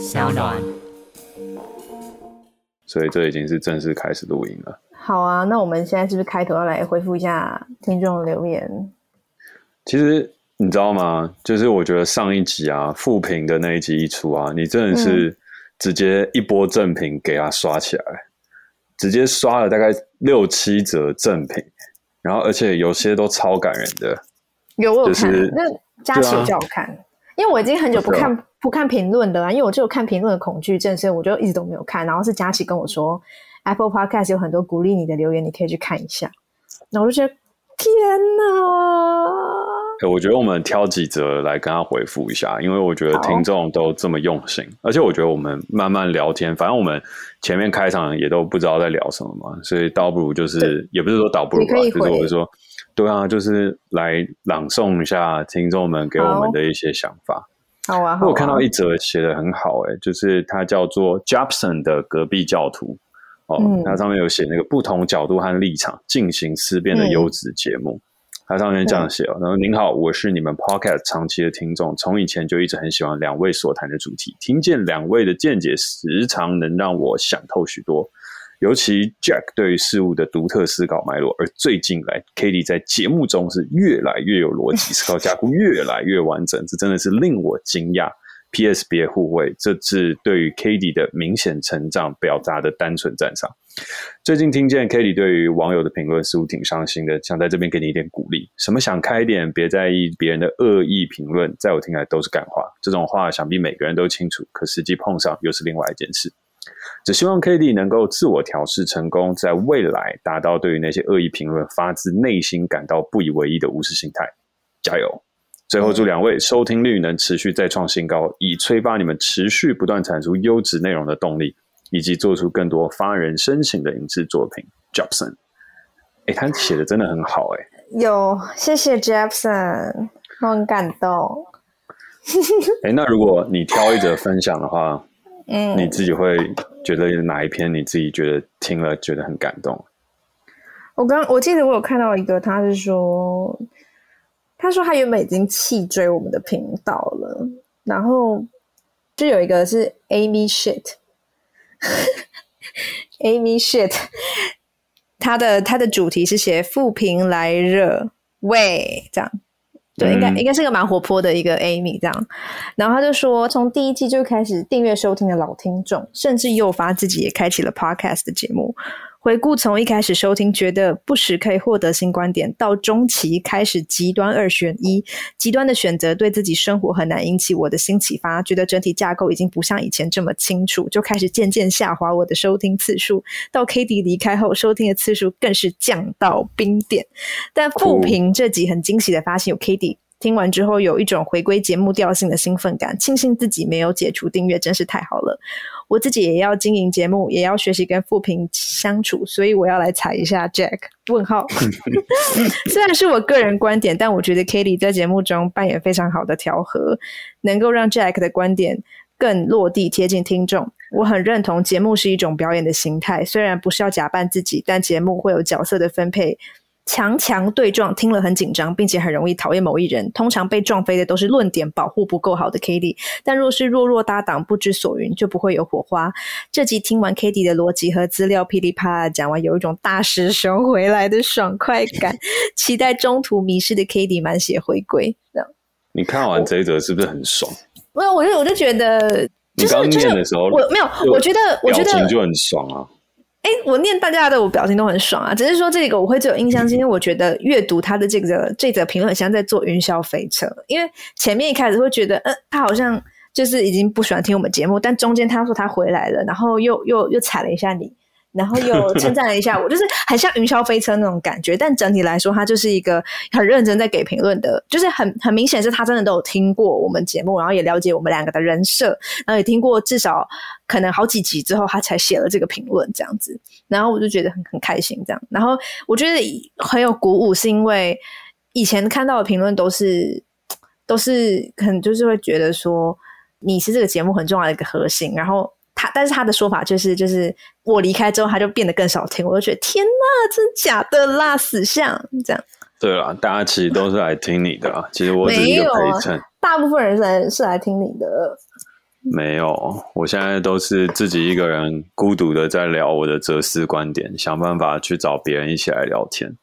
小暖。所以这已经是正式开始录音了。好啊，那我们现在是不是开头要来回复一下听众的留言？其实你知道吗？就是我觉得上一集啊，复评的那一集一出啊，你真的是直接一波正品给他刷起来，嗯、直接刷了大概六七折正品，然后而且有些都超感人的。有我有看，就是、那佳琪叫我看，啊、因为我已经很久不看不看评论的啦，因为我就有看评论的恐惧症，所以我就一直都没有看。然后是佳琪跟我说，Apple Podcast 有很多鼓励你的留言，你可以去看一下。那我就觉得，天哪！欸、我觉得我们挑几则来跟他回复一下，因为我觉得听众都这么用心，而且我觉得我们慢慢聊天，反正我们前面开场也都不知道在聊什么嘛，所以倒不如就是也不是说倒不如吧，就是我说。对啊，就是来朗诵一下听众们给我们的一些想法。好啊，我看到一则写的很好，哎，就是它叫做 Jobson 的隔壁教徒哦，它上面有写那个不同角度和立场进行思辨的优质节目。它上面这样写哦，然后您好，我是你们 Podcast 长期的听众，从以前就一直很喜欢两位所谈的主题，听见两位的见解时常能让我想透许多。尤其 Jack 对于事物的独特思考脉络，而最近来 Katie 在节目中是越来越有逻辑，思考架构越来越完整，这真的是令我惊讶。P.S. 别互惠，这是对于 Katie 的明显成长表达的单纯赞赏。最近听见 Cady 对于网友的评论似乎挺伤心的，想在这边给你一点鼓励。什么想开点，别在意别人的恶意评论，在我听来都是干话。这种话想必每个人都清楚，可实际碰上又是另外一件事。只希望 Cady 能够自我调试成功，在未来达到对于那些恶意评论发自内心感到不以为意的无视心态。加油！最后祝两位收听率能持续再创新高，以催发你们持续不断产出优质内容的动力，以及做出更多发人深省的影视作品。Jobson，哎，他写的真的很好，哎，有谢谢 Jobson，我很感动。哎，那如果你挑一则分享的话。嗯，你自己会觉得哪一篇你自己觉得听了觉得很感动？我刚我记得我有看到一个，他是说，他说他原本已经弃追我们的频道了，然后就有一个是 Amy Shit，Amy Shit，他的他的主题是写富平来热喂这样。对，应该应该是个蛮活泼的一个 Amy 这样，然后他就说，从第一季就开始订阅收听的老听众，甚至诱发自己也开启了 Podcast 的节目。回顾从一开始收听，觉得不时可以获得新观点，到中期开始极端二选一，极端的选择对自己生活很难引起我的新启发，觉得整体架构已经不像以前这么清楚，就开始渐渐下滑我的收听次数。到 Cady 离开后，收听的次数更是降到冰点。但复评这集很惊喜的发现有 Cady。听完之后，有一种回归节目调性的兴奋感，庆幸自己没有解除订阅，真是太好了。我自己也要经营节目，也要学习跟富平相处，所以我要来踩一下 Jack。问号。虽然是我个人观点，但我觉得 Katie 在节目中扮演非常好的调和，能够让 Jack 的观点更落地贴近听众。我很认同节目是一种表演的形态，虽然不是要假扮自己，但节目会有角色的分配。强强对撞，听了很紧张，并且很容易讨厌某一人。通常被撞飞的都是论点保护不够好的 Cady，但若是弱弱搭档，不知所云，就不会有火花。这集听完 Cady 的逻辑和资料噼里啪啦讲完，有一种大师兄回来的爽快感。期待中途迷失的 Cady 满血回归。这样，你看完这一则是不是很爽？没有，我就我就觉得，就是，你刚念的时候，我没有，我觉得，我觉得就很爽啊。哎，我念大家的，我表情都很爽啊。只是说这个我会最有印象，是因为我觉得阅读他的这个这则评论，像在坐云霄飞车。因为前面一开始会觉得，嗯，他好像就是已经不喜欢听我们节目，但中间他说他回来了，然后又又又踩了一下你。然后又 称赞了一下我，就是很像云霄飞车那种感觉。但整体来说，他就是一个很认真在给评论的，就是很很明显是他真的都有听过我们节目，然后也了解我们两个的人设，然后也听过至少可能好几集之后，他才写了这个评论这样子。然后我就觉得很很开心这样。然后我觉得很有鼓舞，是因为以前看到的评论都是都是可能就是会觉得说你是这个节目很重要的一个核心，然后。他，但是他的说法就是，就是我离开之后，他就变得更少听。我就觉得天呐，真假的啦，死相这样。对啦，大家其实都是来听你的啊。其实我只是一个陪衬，大部分人是来是来听你的。没有，我现在都是自己一个人孤独的在聊我的哲思观点，想办法去找别人一起来聊天。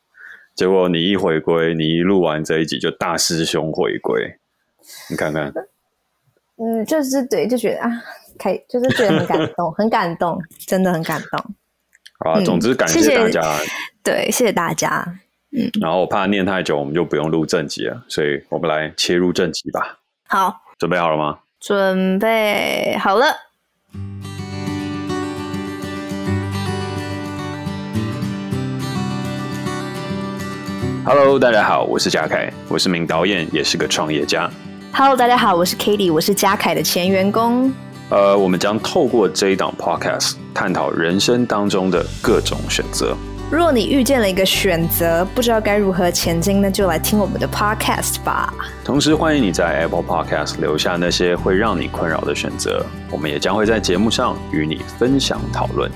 结果你一回归，你一录完这一集就大师兄回归，你看看，嗯，就是对，就觉得啊，可以，就是觉得很感动，很感动，真的很感动。好啊，总之感谢大家，对，谢谢大家。嗯，然后我怕念太久，我们就不用录正集了，所以我们来切入正集吧。好，准备好了吗？准备好了。Hello，大家好，我是嘉凯，我是名导演，也是个创业家。Hello，大家好，我是 Katie，我是嘉凯的前员工。呃，我们将透过这一档 Podcast 探讨人生当中的各种选择。若你遇见了一个选择，不知道该如何前进，那就来听我们的 Podcast 吧。同时，欢迎你在 Apple Podcast 留下那些会让你困扰的选择，我们也将会在节目上与你分享讨论。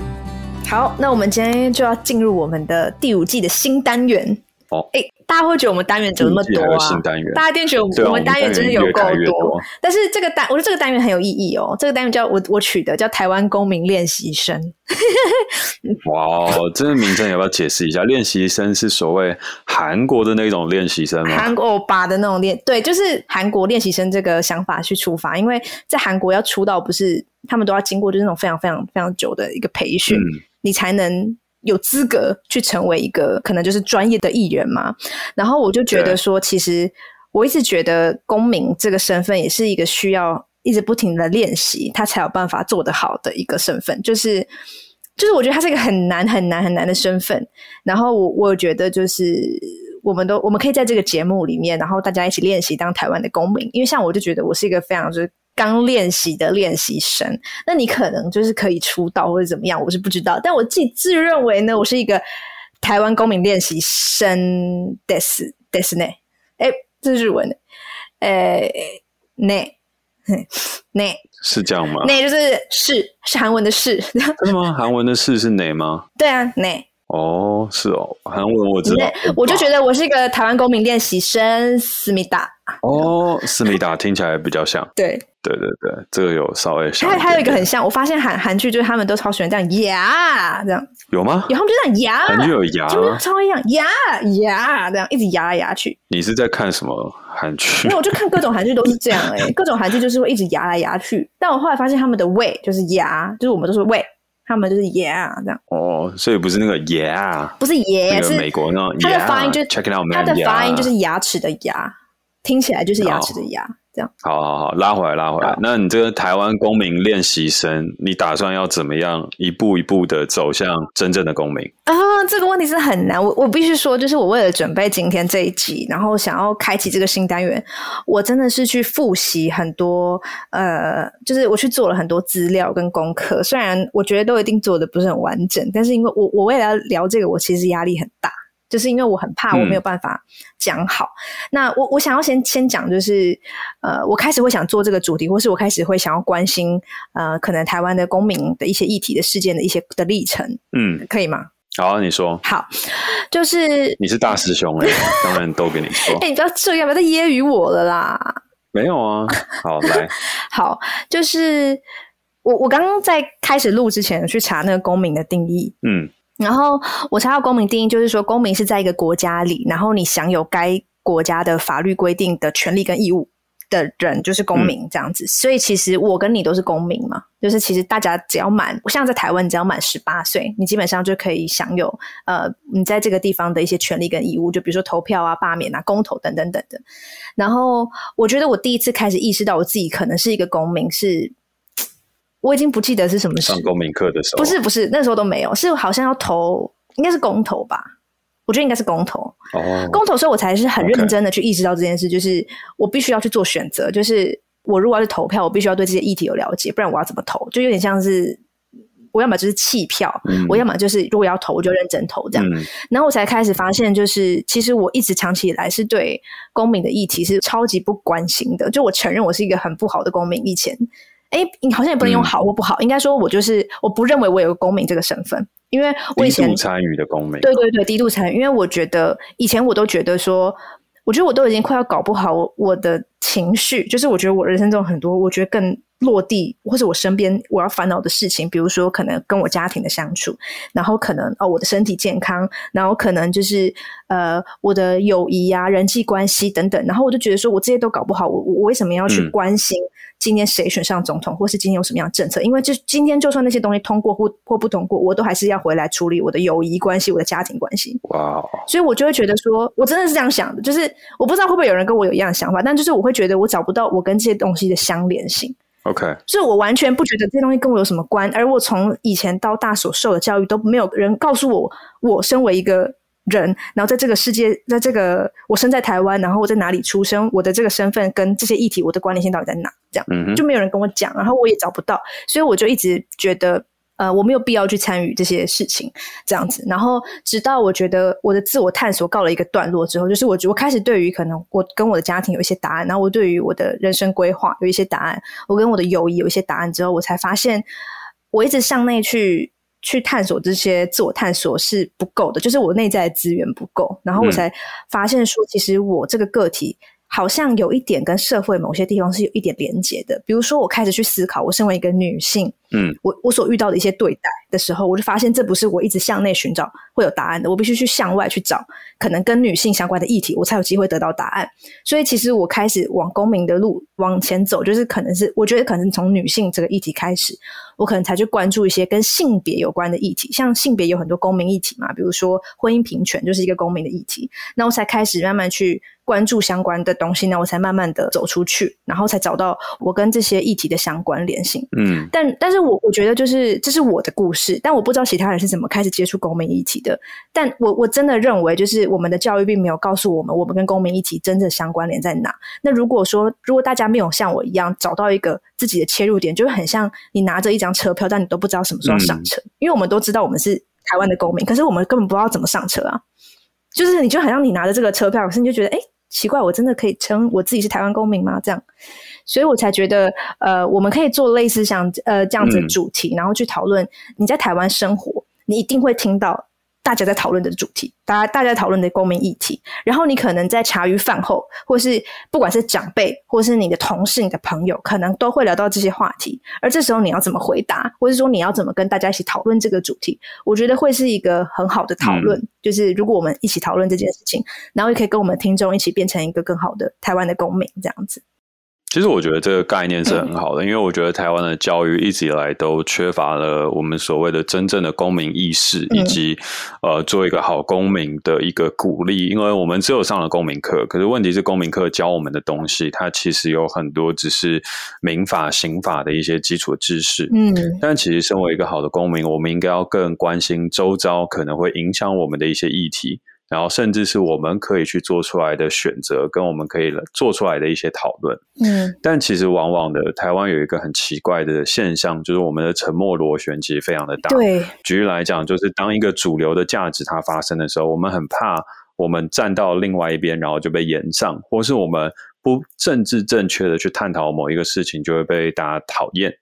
好，那我们今天就要进入我们的第五季的新单元。哦，哎，大家会觉得我们单元怎么那么多啊？大家一定觉得我们单元真的有够多。多但是这个单，我觉得这个单元很有意义哦。这个单元叫我我取的叫台湾公民练习生。哇，这个名称要不要解释一下？练习生是所谓韩国的那种练习生吗？韩国欧巴的那种练，对，就是韩国练习生这个想法去出发。因为在韩国要出道，不是他们都要经过就是那种非常非常非常久的一个培训，嗯、你才能。有资格去成为一个可能就是专业的艺人嘛？然后我就觉得说，其实我一直觉得公民这个身份也是一个需要一直不停的练习，他才有办法做得好的一个身份。就是就是我觉得他是一个很难很难很难的身份。然后我我觉得就是我们都我们可以在这个节目里面，然后大家一起练习当台湾的公民。因为像我就觉得我是一个非常就是。刚练习的练习生，那你可能就是可以出道或者怎么样，我是不知道。但我自己自认为呢，我是一个台湾公民练习生ですですね。哎，这是日文的，哎，ねね是这样吗？ね就是是是韩文的是，真的吗？韩文的是是ね吗？对啊，ね。 哦，是哦，韩文我知道。我就觉得我是一个台湾公民练习生，思密达。哦，思密达听起来比较像。对。对对对，这个有稍微像。还还有一个很像，我发现韩韩剧就是他们都超喜欢这样呀，这样有吗？有，他们就这样呀，韩剧有呀，就超一样呀呀，这样一直压来压去。你是在看什么韩剧？没有，我就看各种韩剧都是这样哎、欸，各种韩剧就是会一直压来压去。但我后来发现他们的胃就是牙，就是我们都是胃，他们就是牙这样。哦，所以不是那个牙，不是爷，是美国那种。它的发音就它的发音就是牙齿的牙，听起来就是牙齿的牙。这样，好好好，拉回来，拉回来。那你这个台湾公民练习生，你打算要怎么样一步一步的走向真正的公民啊？这个问题是很难。我我必须说，就是我为了准备今天这一集，然后想要开启这个新单元，我真的是去复习很多，呃，就是我去做了很多资料跟功课。虽然我觉得都一定做的不是很完整，但是因为我我为了要聊这个，我其实压力很大。就是因为我很怕我没有办法讲好，嗯、那我我想要先先讲，就是呃，我开始会想做这个主题，或是我开始会想要关心呃，可能台湾的公民的一些议题的事件的一些的历程，嗯，可以吗？好、啊，你说。好，就是你是大师兄哎、欸，当然都跟你说。哎、欸，你不要这样，不要再揶揄我了啦。没有啊，好来，好，就是我我刚刚在开始录之前去查那个公民的定义，嗯。然后我查到公民定义，就是说公民是在一个国家里，然后你享有该国家的法律规定的权利跟义务的人，就是公民这样子。所以其实我跟你都是公民嘛，就是其实大家只要满，像在台湾，你只要满十八岁，你基本上就可以享有呃你在这个地方的一些权利跟义务，就比如说投票啊、罢免啊、公投等等等等。然后我觉得我第一次开始意识到我自己可能是一个公民是。我已经不记得是什么时候上公民课的时候，不是不是那时候都没有，是好像要投，应该是公投吧？我觉得应该是公投。哦，公投，所以我才是很认真的去意识到这件事.就是我必须要去做选择，就是我如果要去投票，我必须要对这些议题有了解，不然我要怎么投？就有点像是我要么就是弃票，嗯、我要么就是如果要投，我就认真投这样。嗯、然后我才开始发现，就是其实我一直长期以来是对公民的议题是超级不关心的，就我承认我是一个很不好的公民以前。哎，你好像也不能用好或不好，嗯、应该说我就是我不认为我有个公民这个身份，因为我以前参与的公民，对对对，低度参与，因为我觉得以前我都觉得说，我觉得我都已经快要搞不好我的情绪，就是我觉得我人生中很多我觉得更落地，或者我身边我要烦恼的事情，比如说可能跟我家庭的相处，然后可能哦我的身体健康，然后可能就是呃我的友谊啊、人际关系等等，然后我就觉得说我这些都搞不好，我我为什么要去关心今天谁选上总统，或是今天有什么样的政策？因为就今天就算那些东西通过或或不通过，我都还是要回来处理我的友谊关系、我的家庭关系。哇.所以我就会觉得说，我真的是这样想的，就是我不知道会不会有人跟我有一样的想法，但就是我会觉得我找不到我跟这些东西的相连性。OK，所以我完全不觉得这些东西跟我有什么关，而我从以前到大所受的教育都没有人告诉我，我身为一个人，然后在这个世界，在这个我生在台湾，然后我在哪里出生，我的这个身份跟这些议题，我的关联性到底在哪？这样，就没有人跟我讲，然后我也找不到，所以我就一直觉得。呃，我没有必要去参与这些事情，这样子。然后，直到我觉得我的自我探索告了一个段落之后，就是我我开始对于可能我跟我的家庭有一些答案，然后我对于我的人生规划有一些答案，我跟我的友谊有一些答案之后，我才发现我一直向内去去探索这些自我探索是不够的，就是我内在的资源不够。然后我才发现说，其实我这个个体。好像有一点跟社会某些地方是有一点连结的，比如说我开始去思考，我身为一个女性，嗯，我我所遇到的一些对待的时候，我就发现这不是我一直向内寻找会有答案的，我必须去向外去找可能跟女性相关的议题，我才有机会得到答案。所以其实我开始往公民的路往前走，就是可能是我觉得可能从女性这个议题开始，我可能才去关注一些跟性别有关的议题，像性别有很多公民议题嘛，比如说婚姻平权就是一个公民的议题，那我才开始慢慢去。关注相关的东西，呢我才慢慢的走出去，然后才找到我跟这些议题的相关联性。嗯，但但是我我觉得就是这是我的故事，但我不知道其他人是怎么开始接触公民议题的。但我我真的认为，就是我们的教育并没有告诉我们，我们跟公民议题真正相关联在哪。那如果说，如果大家没有像我一样找到一个自己的切入点，就会很像你拿着一张车票，但你都不知道什么时候上车。嗯，因为我们都知道我们是台湾的公民，可是我们根本不知道怎么上车啊。就是你就好像你拿着这个车票，可是你就觉得哎。诶奇怪，我真的可以称我自己是台湾公民吗？这样，所以我才觉得，呃，我们可以做类似像呃这样子的主题，嗯、然后去讨论你在台湾生活，你一定会听到。大家在讨论的主题，大家大家讨论的公民议题，然后你可能在茶余饭后，或是不管是长辈，或是你的同事、你的朋友，可能都会聊到这些话题。而这时候你要怎么回答，或是说你要怎么跟大家一起讨论这个主题，我觉得会是一个很好的讨论。嗯、就是如果我们一起讨论这件事情，然后也可以跟我们听众一起变成一个更好的台湾的公民，这样子。其实我觉得这个概念是很好的，因为我觉得台湾的教育一直以来都缺乏了我们所谓的真正的公民意识，以及呃做一个好公民的一个鼓励。因为我们只有上了公民课，可是问题是公民课教我们的东西，它其实有很多只是民法、刑法的一些基础知识。嗯，但其实身为一个好的公民，我们应该要更关心周遭可能会影响我们的一些议题。然后，甚至是我们可以去做出来的选择，跟我们可以做出来的一些讨论。嗯，但其实往往的台湾有一个很奇怪的现象，就是我们的沉默螺旋其实非常的大。对，举例来讲，就是当一个主流的价值它发生的时候，我们很怕我们站到另外一边，然后就被延上，或是我们不政治正确的去探讨某一个事情，就会被大家讨厌。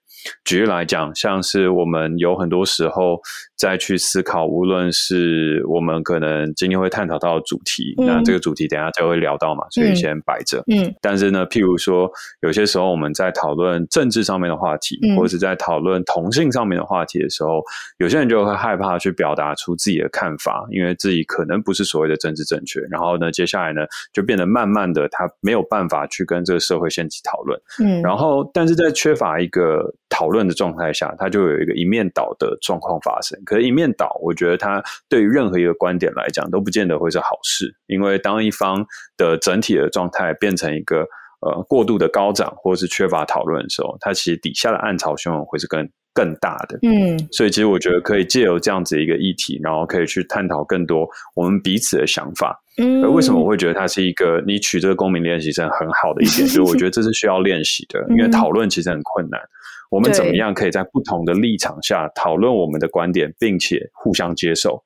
举例来讲，像是我们有很多时候再去思考，无论是我们可能今天会探讨到的主题，嗯、那这个主题等下就会聊到嘛，所以先摆着。嗯，但是呢，譬如说，有些时候我们在讨论政治上面的话题，嗯、或者是在讨论同性上面的话题的时候，有些人就会害怕去表达出自己的看法，因为自己可能不是所谓的政治正确。然后呢，接下来呢，就变得慢慢的，他没有办法去跟这个社会掀起讨论。嗯，然后，但是在缺乏一个。讨论的状态下，他就有一个一面倒的状况发生。可是，一面倒，我觉得它对于任何一个观点来讲，都不见得会是好事。因为当一方的整体的状态变成一个呃过度的高涨，或是缺乏讨论的时候，它其实底下的暗潮汹涌会是更更大的。嗯，所以其实我觉得可以借由这样子一个议题，然后可以去探讨更多我们彼此的想法。嗯，而为什么我会觉得它是一个你取这个公民练习生很好的一点？所 以我觉得这是需要练习的，因为讨论其实很困难。我们怎么样可以在不同的立场下讨论我们的观点，并且互相接受？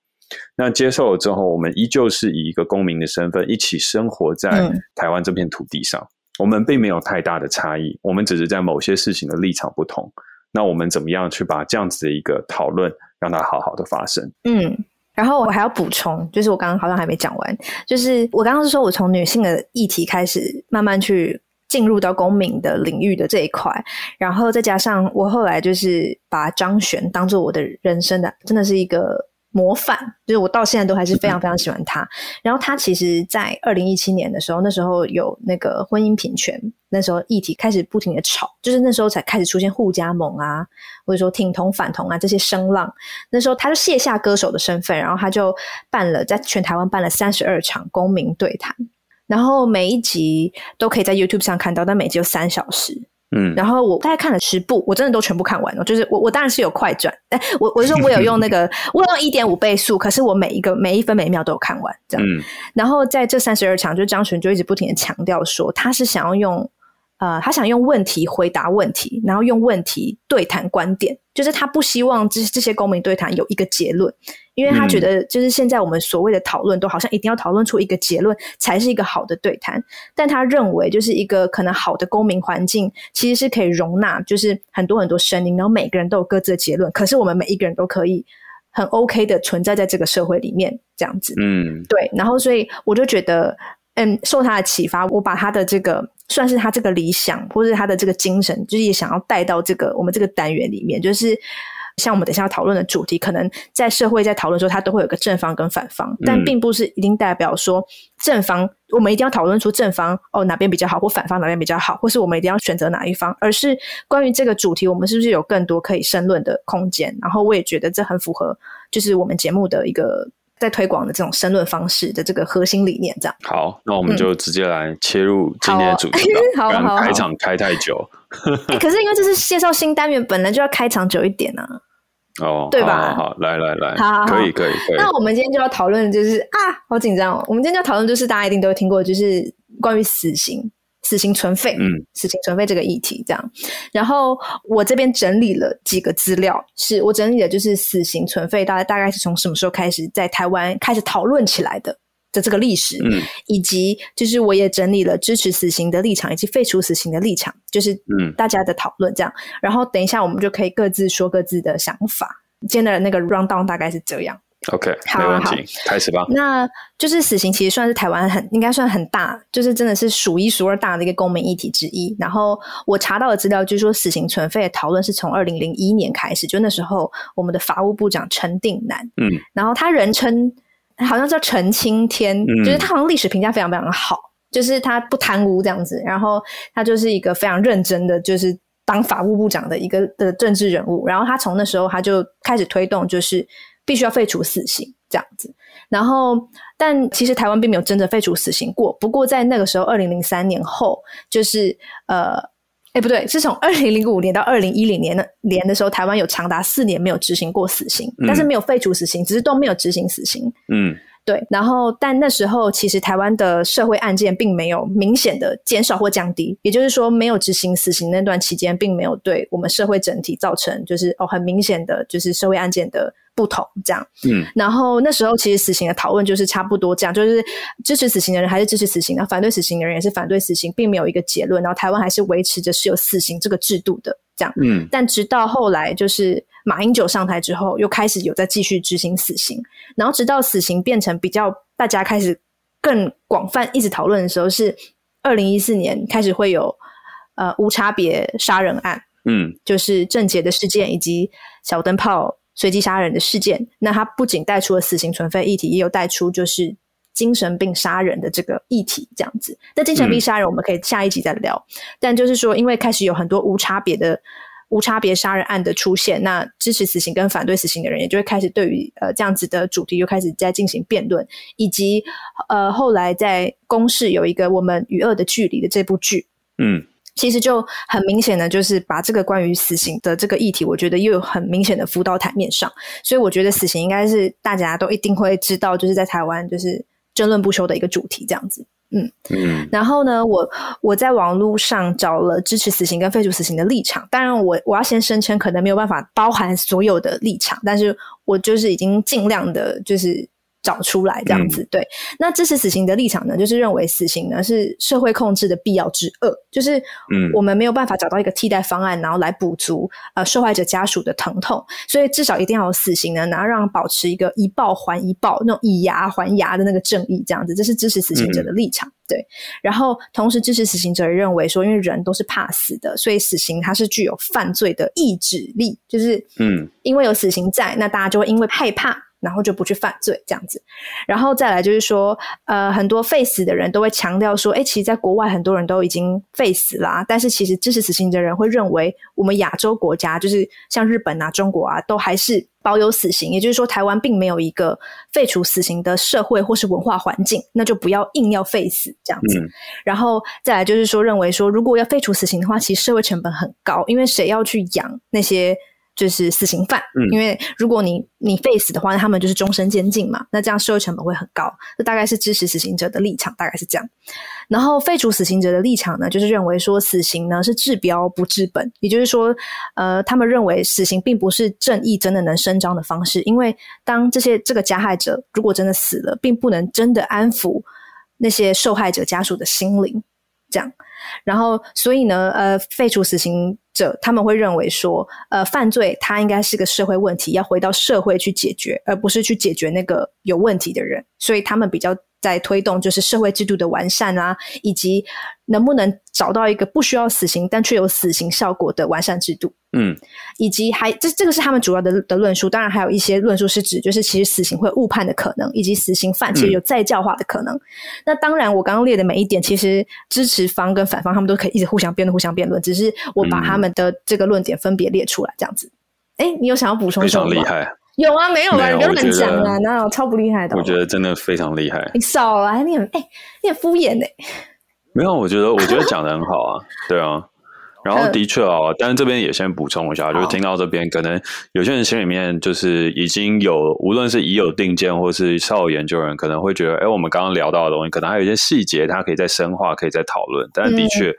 那接受了之后，我们依旧是以一个公民的身份一起生活在台湾这片土地上。嗯、我们并没有太大的差异，我们只是在某些事情的立场不同。那我们怎么样去把这样子的一个讨论让它好好的发生？嗯，然后我还要补充，就是我刚刚好像还没讲完，就是我刚刚是说我从女性的议题开始慢慢去。进入到公民的领域的这一块，然后再加上我后来就是把张悬当做我的人生的，真的是一个。模范，就是我到现在都还是非常非常喜欢他。然后他其实，在二零一七年的时候，那时候有那个婚姻平权，那时候议题开始不停的吵，就是那时候才开始出现互加盟啊，或者说挺同反同啊这些声浪。那时候他就卸下歌手的身份，然后他就办了在全台湾办了三十二场公民对谈，然后每一集都可以在 YouTube 上看到，但每集有三小时。嗯，然后我大概看了十部，我真的都全部看完了。就是我我当然是有快转，哎，我我是说我有用那个，我有用一点五倍速，可是我每一个每一分每一秒都有看完这样。嗯，然后在这三十二场，就张悬就一直不停的强调说，他是想要用。呃，他想用问题回答问题，然后用问题对谈观点，就是他不希望这这些公民对谈有一个结论，因为他觉得就是现在我们所谓的讨论都好像一定要讨论出一个结论才是一个好的对谈，但他认为就是一个可能好的公民环境其实是可以容纳就是很多很多声音，然后每个人都有各自的结论，可是我们每一个人都可以很 OK 的存在在这个社会里面这样子，嗯，对，然后所以我就觉得，嗯，受他的启发，我把他的这个。算是他这个理想，或是他的这个精神，就是也想要带到这个我们这个单元里面。就是像我们等一下要讨论的主题，可能在社会在讨论的时候，它都会有个正方跟反方，但并不是一定代表说正方我们一定要讨论出正方哦哪边比较好，或反方哪边比较好，或是我们一定要选择哪一方，而是关于这个主题，我们是不是有更多可以申论的空间？然后我也觉得这很符合，就是我们节目的一个。在推广的这种申论方式的这个核心理念，这样。好，那我们就直接来切入今天的主题吧。好，好，开场开太久。欸、可是因为这是介绍新单元，本来就要开场久一点啊。哦，对吧？好，好，来来来，好，可以，可以，可以。那我们今天就要讨论，就是啊，好紧张哦。我们今天就要讨论，就是大家一定都会听过，就是关于死刑。死刑存废，嗯，死刑存废这个议题，这样。然后我这边整理了几个资料，是我整理的，就是死刑存废大概大概是从什么时候开始在台湾开始讨论起来的的这个历史，嗯，以及就是我也整理了支持死刑的立场以及废除死刑的立场，就是嗯大家的讨论这样。然后等一下我们就可以各自说各自的想法。今天的那个 rundown 大概是这样。OK，好，没问题，开始吧。那就是死刑，其实算是台湾很应该算很大，就是真的是数一数二大的一个公民议题之一。然后我查到的资料就是说，死刑存废的讨论是从二零零一年开始，就那时候我们的法务部长陈定南，嗯，然后他人称好像叫陈青天，嗯，就是他好像历史评价非常非常好，就是他不贪污这样子，然后他就是一个非常认真的，就是当法务部长的一个的政治人物。然后他从那时候他就开始推动，就是。必须要废除死刑这样子，然后但其实台湾并没有真的废除死刑过。不过在那个时候，二零零三年后，就是呃，哎不对，是从二零零五年到二零一零年的年的时候，台湾有长达四年没有执行过死刑，嗯、但是没有废除死刑，只是都没有执行死刑。嗯，对。然后但那时候其实台湾的社会案件并没有明显的减少或降低，也就是说，没有执行死刑那段期间，并没有对我们社会整体造成就是哦很明显的就是社会案件的。不同这样，嗯，然后那时候其实死刑的讨论就是差不多这样，就是支持死刑的人还是支持死刑，然后反对死刑的人也是反对死刑，并没有一个结论。然后台湾还是维持着是有死刑这个制度的这样，嗯。但直到后来就是马英九上台之后，又开始有在继续执行死刑，然后直到死刑变成比较大家开始更广泛一直讨论的时候，是二零一四年开始会有呃无差别杀人案，嗯，就是郑捷的事件以及小灯泡。随机杀人的事件，那它不仅带出了死刑存废议题，也有带出就是精神病杀人的这个议题，这样子。那精神病杀人我们可以下一集再聊。嗯、但就是说，因为开始有很多无差别的无差别杀人案的出现，那支持死刑跟反对死刑的人也就会开始对于呃这样子的主题又开始在进行辩论，以及呃后来在公视有一个我们与恶的距离的这部剧，嗯。其实就很明显的，就是把这个关于死刑的这个议题，我觉得又有很明显的浮到台面上。所以我觉得死刑应该是大家都一定会知道，就是在台湾就是争论不休的一个主题，这样子。嗯嗯。然后呢，我我在网络上找了支持死刑跟废除死刑的立场。当然我，我我要先声称，可能没有办法包含所有的立场，但是我就是已经尽量的，就是。找出来这样子，嗯、对。那支持死刑的立场呢，就是认为死刑呢是社会控制的必要之恶，就是我们没有办法找到一个替代方案，然后来补足呃受害者家属的疼痛，所以至少一定要有死刑呢，然后让保持一个以暴还以暴，那种以牙还牙的那个正义，这样子，这是支持死刑者的立场，嗯、对。然后同时支持死刑者认为说，因为人都是怕死的，所以死刑它是具有犯罪的抑制力，就是嗯，因为有死刑在，那大家就会因为害怕。然后就不去犯罪这样子，然后再来就是说，呃，很多废死的人都会强调说，哎，其实在国外很多人都已经废死啦，但是其实支持死刑的人会认为，我们亚洲国家就是像日本啊、中国啊，都还是保有死刑，也就是说，台湾并没有一个废除死刑的社会或是文化环境，那就不要硬要废死这样子。嗯、然后再来就是说，认为说，如果要废除死刑的话，其实社会成本很高，因为谁要去养那些？就是死刑犯，嗯，因为如果你你废死的话，那他们就是终身监禁嘛，那这样社会成本会很高。这大概是支持死刑者的立场，大概是这样。然后废除死刑者的立场呢，就是认为说死刑呢是治标不治本，也就是说，呃，他们认为死刑并不是正义真的能伸张的方式，因为当这些这个加害者如果真的死了，并不能真的安抚那些受害者家属的心灵，这样。然后，所以呢，呃，废除死刑者他们会认为说，呃，犯罪它应该是个社会问题，要回到社会去解决，而不是去解决那个有问题的人。所以他们比较在推动就是社会制度的完善啊，以及能不能找到一个不需要死刑但却有死刑效果的完善制度。嗯，以及还这这个是他们主要的的论述，当然还有一些论述是指就是其实死刑会误判的可能，以及死刑犯其实有再教化的可能。嗯、那当然，我刚刚列的每一点，其实支持方跟反方他们都可以一直互相辩论、互相辩论，只是我把他们的这个论点分别列出来这样子。哎、嗯，你有想要补充什么吗？非常厉害，有啊，没有啊？你不要乱讲啊，哪有超不厉害的？我觉得真的非常厉害。你少来，你很哎，你很敷衍哎。没有，我觉得我觉得讲的很好啊，对啊。然后的确啊，嗯、但是这边也先补充一下，就是听到这边，可能有些人心里面就是已经有，无论是已有定见，或是稍有研究人，可能会觉得，哎，我们刚刚聊到的东西，可能还有一些细节，它可以再深化，可以再讨论。但是的确，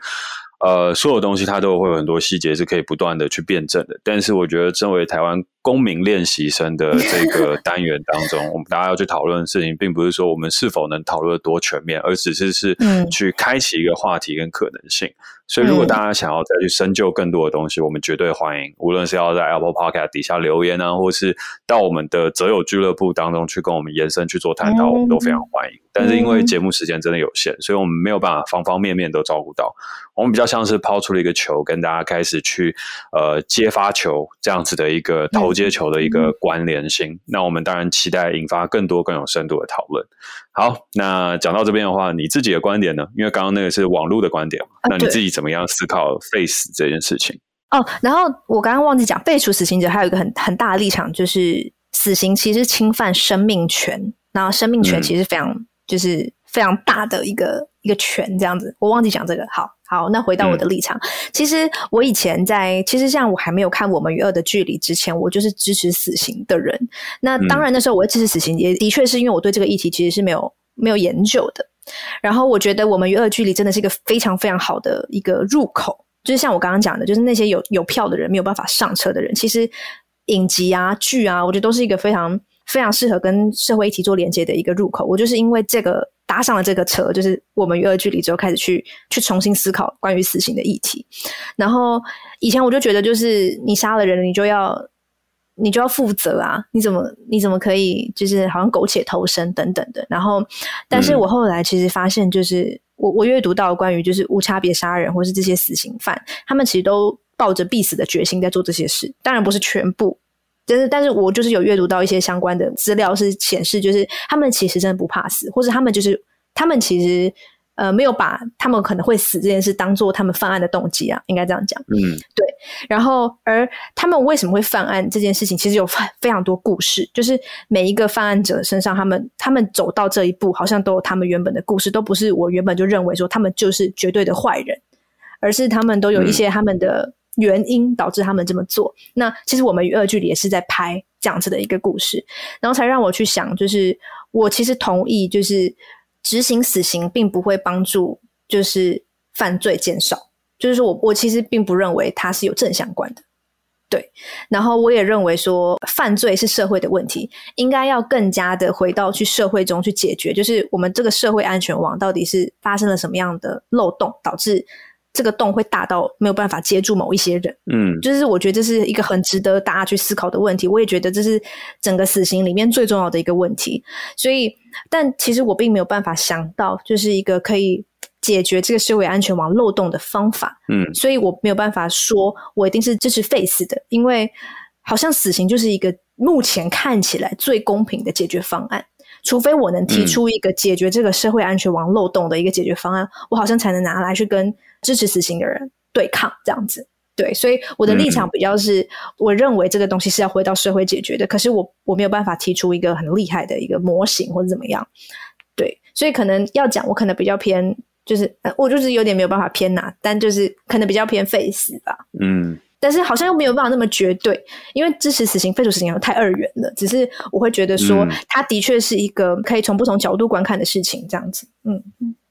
嗯、呃，所有东西它都会有很多细节是可以不断的去辩证的。但是我觉得，身为台湾。公民练习生的 这个单元当中，我们大家要去讨论的事情，并不是说我们是否能讨论的多全面，而只是是去开启一个话题跟可能性。所以，如果大家想要再去深究更多的东西，我们绝对欢迎，无论是要在 Apple Podcast 底下留言啊，或是到我们的择友俱乐部当中去跟我们延伸去做探讨，我们都非常欢迎。但是，因为节目时间真的有限，所以我们没有办法方方面面都照顾到。我们比较像是抛出了一个球，跟大家开始去呃接发球这样子的一个投。接球的一个关联性，嗯、那我们当然期待引发更多更有深度的讨论。好，那讲到这边的话，你自己的观点呢？因为刚刚那个是网络的观点，啊、那你自己怎么样思考废死这件事情？哦，然后我刚刚忘记讲，废除死刑者还有一个很很大的立场，就是死刑其实侵犯生命权，然后生命权其实非常、嗯、就是非常大的一个一个权，这样子，我忘记讲这个。好。好，那回到我的立场，嗯、其实我以前在，其实像我还没有看《我们与恶的距离》之前，我就是支持死刑的人。那当然那时候我会支持死刑，也的确是因为我对这个议题其实是没有没有研究的。然后我觉得《我们与恶的距离》真的是一个非常非常好的一个入口，就是像我刚刚讲的，就是那些有有票的人没有办法上车的人，其实影集啊剧啊，我觉得都是一个非常非常适合跟社会议题做连接的一个入口。我就是因为这个。搭上了这个车，就是我们与恶距离之后开始去去重新思考关于死刑的议题。然后以前我就觉得，就是你杀了人，你就要你就要负责啊！你怎么你怎么可以就是好像苟且偷生等等的？然后，但是我后来其实发现，就是、嗯、我我阅读到关于就是无差别杀人或是这些死刑犯，他们其实都抱着必死的决心在做这些事。当然不是全部。但是，但是我就是有阅读到一些相关的资料，是显示，就是他们其实真的不怕死，或者他们就是他们其实呃没有把他们可能会死这件事当做他们犯案的动机啊，应该这样讲。嗯，对。然后，而他们为什么会犯案这件事情，其实有非常多故事，就是每一个犯案者身上，他们他们走到这一步，好像都有他们原本的故事，都不是我原本就认为说他们就是绝对的坏人，而是他们都有一些他们的。原因导致他们这么做。那其实我们与恶距离也是在拍这样子的一个故事，然后才让我去想，就是我其实同意，就是执行死刑并不会帮助，就是犯罪减少。就是说我我其实并不认为它是有正相关的。对，然后我也认为说，犯罪是社会的问题，应该要更加的回到去社会中去解决，就是我们这个社会安全网到底是发生了什么样的漏洞，导致这个洞会大到没有办法接住某一些人。嗯，就是我觉得这是一个很值得大家去思考的问题。我也觉得这是整个死刑里面最重要的一个问题。所以，但其实我并没有办法想到，就是一个可以。解决这个社会安全网漏洞的方法，嗯，所以我没有办法说我一定是支持 Face 的，因为好像死刑就是一个目前看起来最公平的解决方案，除非我能提出一个解决这个社会安全网漏洞的一个解决方案，嗯，我好像才能拿来去跟支持死刑的人对抗，这样子。对，所以我的立场比较是，我认为这个东西是要回到社会解决的，可是我我没有办法提出一个很厉害的一个模型或者怎么样。对，所以可能要讲，我可能比较偏。就是我就是有点没有办法偏哪，但就是可能比较偏废死吧。嗯，但是好像又没有办法那么绝对，因为支持死刑、废除死刑又太二元了。只是我会觉得说，它的确是一个可以从不同角度观看的事情，这样子。嗯，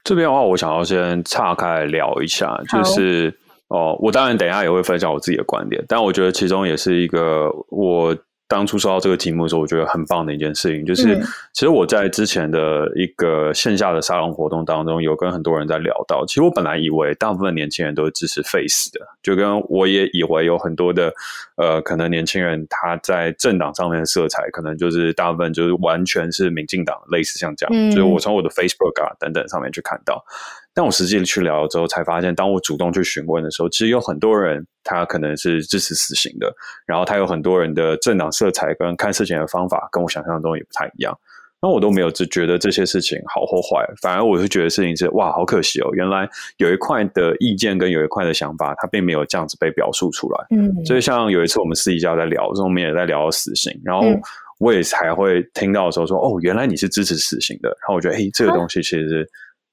这边的话，我想要先岔开来聊一下，就是哦，我当然等一下也会分享我自己的观点，但我觉得其中也是一个我。当初收到这个题目的时候，我觉得很棒的一件事情，就是其实我在之前的一个线下的沙龙活动当中，有跟很多人在聊到。其实我本来以为大部分年轻人都是支持 Face 的，就跟我也以为有很多的呃，可能年轻人他在政党上面的色彩，可能就是大部分就是完全是民进党，类似像这样。嗯，就是我从我的 Facebook 啊等等上面去看到。但我实际去聊了之后，才发现，当我主动去询问的时候，其实有很多人他可能是支持死刑的，然后他有很多人的政党色彩跟看事情的方法跟我想象中也不太一样。那我都没有只觉得这些事情好或坏，反而我是觉得事情是哇，好可惜哦，原来有一块的意见跟有一块的想法，它并没有这样子被表述出来。嗯，所以像有一次我们私底下在聊，我们也在聊死刑，然后我也才会听到的时候说，哦，原来你是支持死刑的，然后我觉得，诶，这个东西其实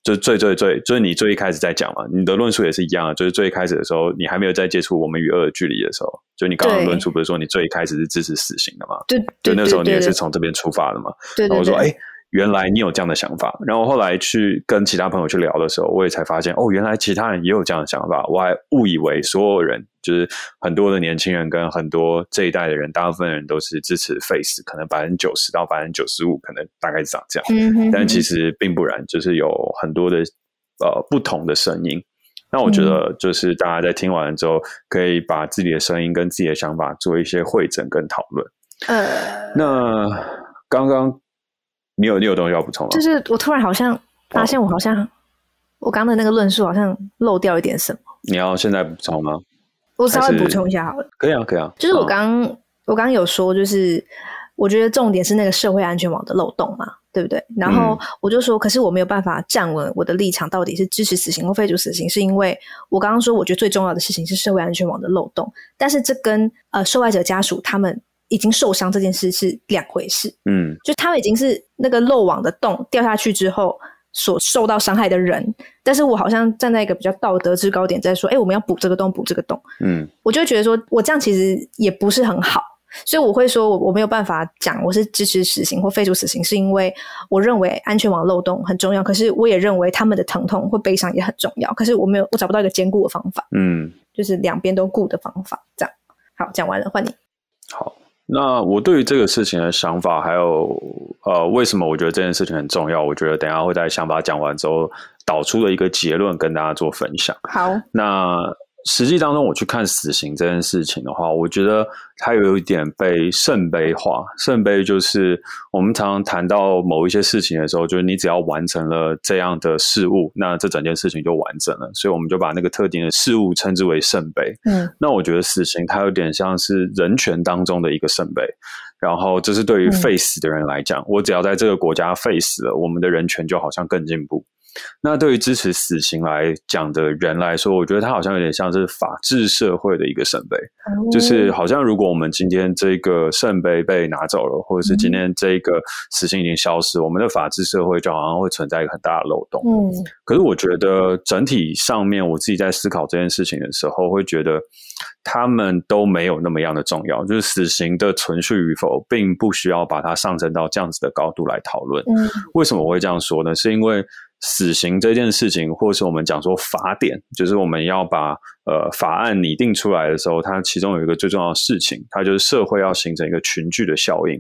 是。就最最最，就是你最一开始在讲嘛，你的论述也是一样的。就是最一开始的时候，你还没有在接触我们与恶的距离的时候，就你刚刚的论述不是说你最一开始是支持死刑的嘛？对，就那时候你也是从这边出发的嘛？对，然后我说，哎。原来你有这样的想法，然后后来去跟其他朋友去聊的时候，我也才发现哦，原来其他人也有这样的想法。我还误以为所有人就是很多的年轻人跟很多这一代的人，大部分人都是支持 Face，，可能百分之九十到百分之九十五，可能大概是长这样。但其实并不然，就是有很多的呃不同的声音。那我觉得就是大家在听完了之后，可以把自己的声音跟自己的想法做一些会诊跟讨论。呃，那刚刚。你有你有东西要补充吗？就是我突然好像发现，我好像、哦、我刚的那个论述好像漏掉一点什么。你要现在补充吗？我稍微补充一下好了。可以啊，可以啊。就是我刚、哦、我刚有说，就是我觉得重点是那个社会安全网的漏洞嘛，对不对？然后我就说，可是我没有办法站稳我的立场，到底是支持死刑或废除死刑，是因为我刚刚说，我觉得最重要的事情是社会安全网的漏洞，但是这跟呃受害者家属他们。已经受伤这件事是两回事，嗯，就他们已经是那个漏网的洞掉下去之后所受到伤害的人，但是我好像站在一个比较道德制高点在说，哎，我们要补这个洞，补这个洞，嗯，我就会觉得说我这样其实也不是很好，所以我会说我我没有办法讲我是支持死刑或废除死刑，是因为我认为安全网漏洞很重要，可是我也认为他们的疼痛或悲伤也很重要，可是我没有我找不到一个兼顾的方法，嗯，就是两边都顾的方法，这样。好，讲完了，换你，好。那我对于这个事情的想法，还有呃，为什么我觉得这件事情很重要？我觉得等一下会在想法讲完之后导出的一个结论，跟大家做分享。好，那。实际当中，我去看死刑这件事情的话，我觉得它有一点被圣杯化。圣杯就是我们常常谈到某一些事情的时候，就是你只要完成了这样的事物，那这整件事情就完整了。所以我们就把那个特定的事物称之为圣杯。嗯，那我觉得死刑它有点像是人权当中的一个圣杯。然后这是对于废死的人来讲，嗯，我只要在这个国家废死了，我们的人权就好像更进步。那对于支持死刑来讲的人来说，我觉得他好像有点像是法治社会的一个圣杯，嗯，就是好像如果我们今天这个圣杯被拿走了，或者是今天这个死刑已经消失，嗯，我们的法治社会就好像会存在一个很大的漏洞。嗯，可是我觉得整体上面，我自己在思考这件事情的时候，会觉得他们都没有那么样的重要，就是死刑的存续与否，并不需要把它上升到这样子的高度来讨论。嗯，为什么我会这样说呢？是因为死刑这件事情，或是我们讲说法典，就是我们要把呃法案拟定出来的时候，它其中有一个最重要的事情，它就是社会要形成一个群聚的效应，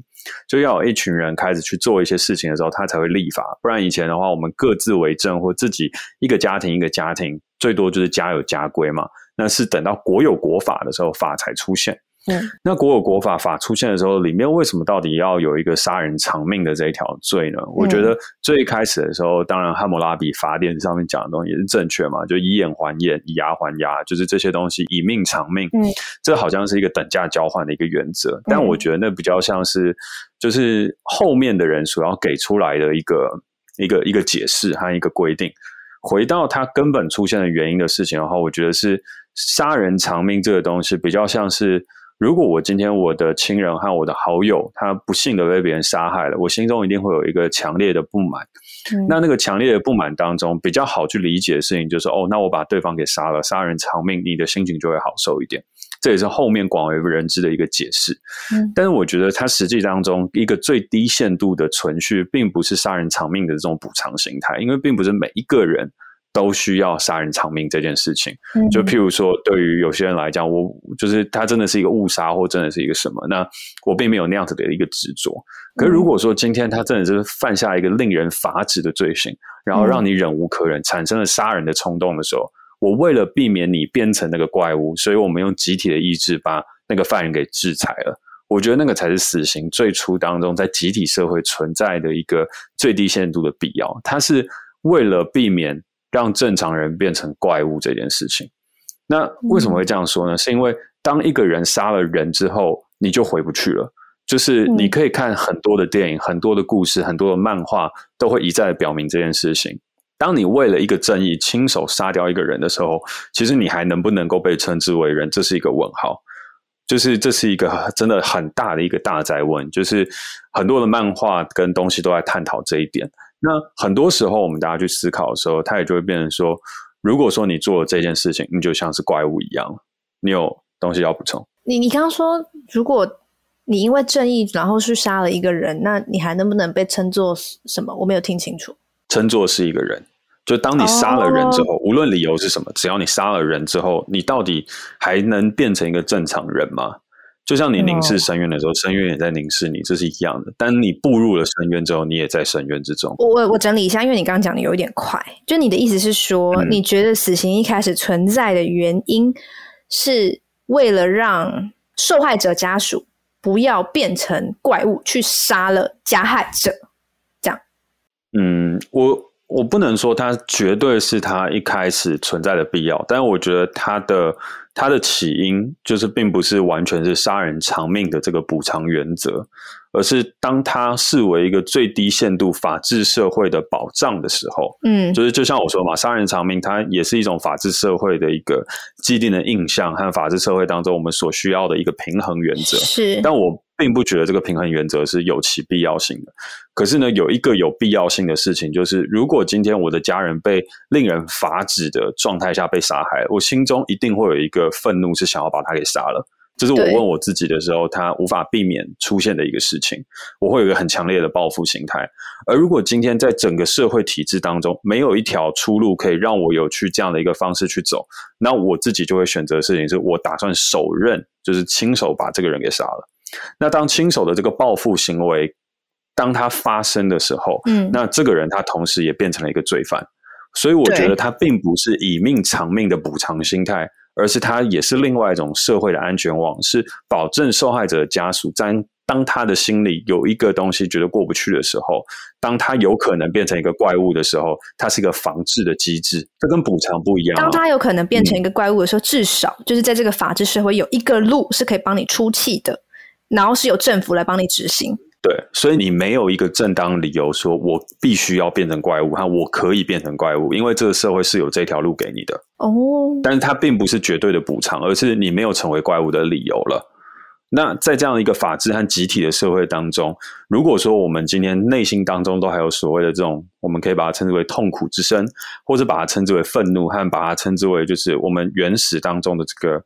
就要有一群人开始去做一些事情的时候，它才会立法。不然以前的话，我们各自为政，或自己一个家庭一个家庭，最多就是家有家规嘛。那是等到国有国法的时候，法才出现。嗯，那国有国法法出现的时候，里面为什么到底要有一个杀人偿命的这一条罪呢？我觉得最开始的时候，当然汉谟拉比法典上面讲的东西也是正确嘛，就以眼还眼，以牙还牙，就是这些东西以命偿命。嗯，这好像是一个等价交换的一个原则，但我觉得那比较像是就是后面的人所要给出来的一个一个一个解释和一个规定。回到它根本出现的原因的事情的话，我觉得是杀人偿命这个东西比较像是。如果我今天我的亲人和我的好友他不幸的被别人杀害了，我心中一定会有一个强烈的不满。嗯、那那个强烈的不满当中，比较好去理解的事情就是，哦，那我把对方给杀了，杀人偿命，你的心情就会好受一点。这也是后面广为人知的一个解释。嗯、但是我觉得它实际当中一个最低限度的存续，并不是杀人偿命的这种补偿形态，因为并不是每一个人。都需要杀人偿命这件事情，就譬如说，对于有些人来讲，我就是他真的是一个误杀，或真的是一个什么，那我并没有那样子的一个执着。可是如果说今天他真的是犯下一个令人发指的罪行，然后让你忍无可忍，产生了杀人的冲动的时候，我为了避免你变成那个怪物，所以我们用集体的意志把那个犯人给制裁了。我觉得那个才是死刑最初当中在集体社会存在的一个最低限度的必要，它是为了避免。让正常人变成怪物这件事情，那为什么会这样说呢？是因为当一个人杀了人之后，你就回不去了。就是你可以看很多的电影、很多的故事、很多的漫画，都会一再的表明这件事情。当你为了一个正义亲手杀掉一个人的时候，其实你还能不能够被称之为人，这是一个问号。就是这是一个真的很大的一个大哉问。就是很多的漫画跟东西都在探讨这一点。那很多时候，我们大家去思考的时候，它也就会变成说：如果说你做了这件事情，你就像是怪物一样。你有东西要补充？你你刚刚说，如果你因为正义然后去杀了一个人，那你还能不能被称作什么？我没有听清楚。称作是一个人，就当你杀了人之后，哦、无论理由是什么，只要你杀了人之后，你到底还能变成一个正常人吗？就像你凝视深渊的时候，深渊也在凝视你，这是一样的。但你步入了深渊之后，你也在深渊之中。我我我整理一下，因为你刚刚讲的有一点快。就你的意思是说，嗯、你觉得死刑一开始存在的原因，是为了让受害者家属不要变成怪物去杀了加害者，这样？嗯，我我不能说它绝对是它一开始存在的必要，但是我觉得它的。它的起因就是并不是完全是杀人偿命的这个补偿原则，而是当它视为一个最低限度法治社会的保障的时候，嗯，就是就像我说嘛，杀人偿命它也是一种法治社会的一个既定的印象和法治社会当中我们所需要的一个平衡原则。是，但我。并不觉得这个平衡原则是有其必要性的，可是呢，有一个有必要性的事情，就是如果今天我的家人被令人发指的状态下被杀害，我心中一定会有一个愤怒，是想要把他给杀了。这是我问我自己的时候，他无法避免出现的一个事情。我会有一个很强烈的报复心态。而如果今天在整个社会体制当中，没有一条出路可以让我有去这样的一个方式去走，那我自己就会选择的事情是我打算手刃，就是亲手把这个人给杀了。那当亲手的这个报复行为，当他发生的时候，嗯，那这个人他同时也变成了一个罪犯，所以我觉得他并不是以命偿命的补偿心态，而是他也是另外一种社会的安全网，是保证受害者的家属在当他的心里有一个东西觉得过不去的时候，当他有可能变成一个怪物的时候，它是一个防治的机制，这跟补偿不一样。当他有可能变成一个怪物的时候，嗯，至少就是在这个法治社会有一个路是可以帮你出气的。然后是由政府来帮你执行，对，所以你没有一个正当理由说我必须要变成怪物，哈，我可以变成怪物，因为这个社会是有这条路给你的哦。但是它并不是绝对的补偿，而是你没有成为怪物的理由了。那在这样一个法治和集体的社会当中，如果说我们今天内心当中都还有所谓的这种，我们可以把它称之为痛苦之声，或者把它称之为愤怒，和把它称之为就是我们原始当中的这个。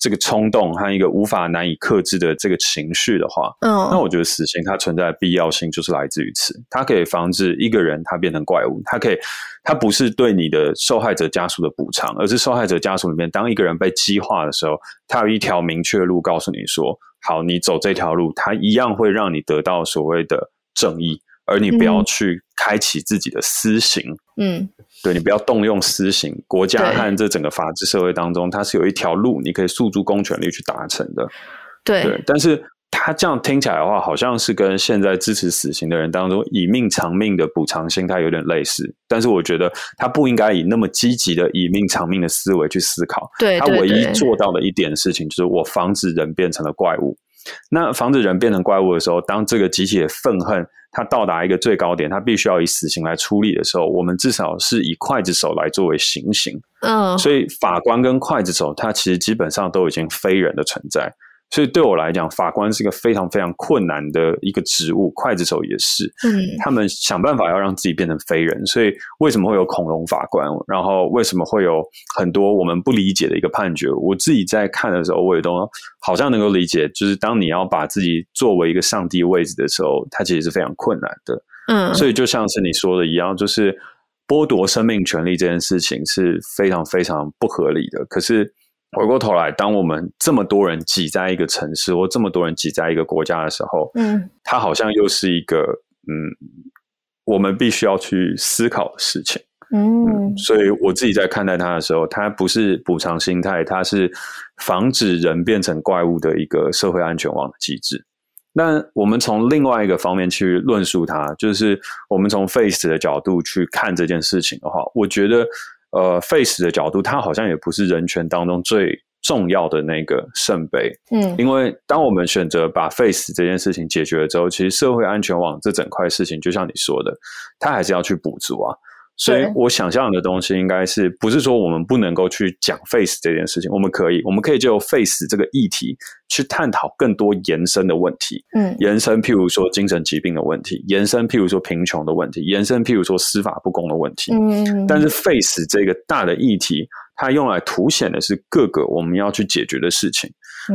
这个冲动和一个无法难以克制的这个情绪的话，嗯，那我觉得死刑它存在的必要性就是来自于此，它可以防止一个人他变成怪物，它可以，它不是对你的受害者家属的补偿，而是受害者家属里面，当一个人被激化的时候，他有一条明确的路告诉你说，好，你走这条路，它一样会让你得到所谓的正义，而你不要去开启自己的私刑，嗯。对，你不要动用私刑，国家和这整个法治社会当中，它是有一条路，你可以诉诸公权力去达成的。对，对，但是他这样听起来的话，好像是跟现在支持死刑的人当中以命偿命的补偿心态有点类似。但是我觉得他不应该以那么积极的以命偿命的思维去思考。对，他唯一做到的一点事情就是我防止人变成了怪物。那防止人变成怪物的时候，当这个集体的愤恨。他到达一个最高点，他必须要以死刑来处理的时候，我们至少是以刽子手来作为行刑。嗯，所以法官跟刽子手，他其实基本上都已经非人的存在。所以对我来讲，法官是一个非常非常困难的一个职务，刽子手也是。嗯，他们想办法要让自己变成非人。所以为什么会有恐龙法官？然后为什么会有很多我们不理解的一个判决？我自己在看的时候，我也都好像能够理解。就是当你要把自己作为一个上帝位置的时候，它其实是非常困难的。嗯，所以就像是你说的一样，就是剥夺生命权利这件事情是非常非常不合理的。可是。回过头来，当我们这么多人挤在一个城市，或这么多人挤在一个国家的时候，嗯，它好像又是一个嗯，我们必须要去思考的事情，嗯，嗯，所以我自己在看待它的时候，它不是补偿心态，它是防止人变成怪物的一个社会安全网的机制。那我们从另外一个方面去论述它，就是我们从 FACE 的角度去看这件事情的话，我觉得。呃，FACE 的角度，它好像也不是人权当中最重要的那个圣杯。嗯，因为当我们选择把 FACE 这件事情解决了之后，其实社会安全网这整块事情，就像你说的，它还是要去补足啊。所以我想象的东西应该是不是说我们不能够去讲 FACE 这件事情？我们可以，我们可以就 FACE 这个议题去探讨更多延伸的问题。嗯，延伸譬如说精神疾病的问题，延伸譬如说贫穷的问题，延伸譬如说司法不公的问题。嗯，但是 FACE 这个大的议题，它用来凸显的是各个我们要去解决的事情。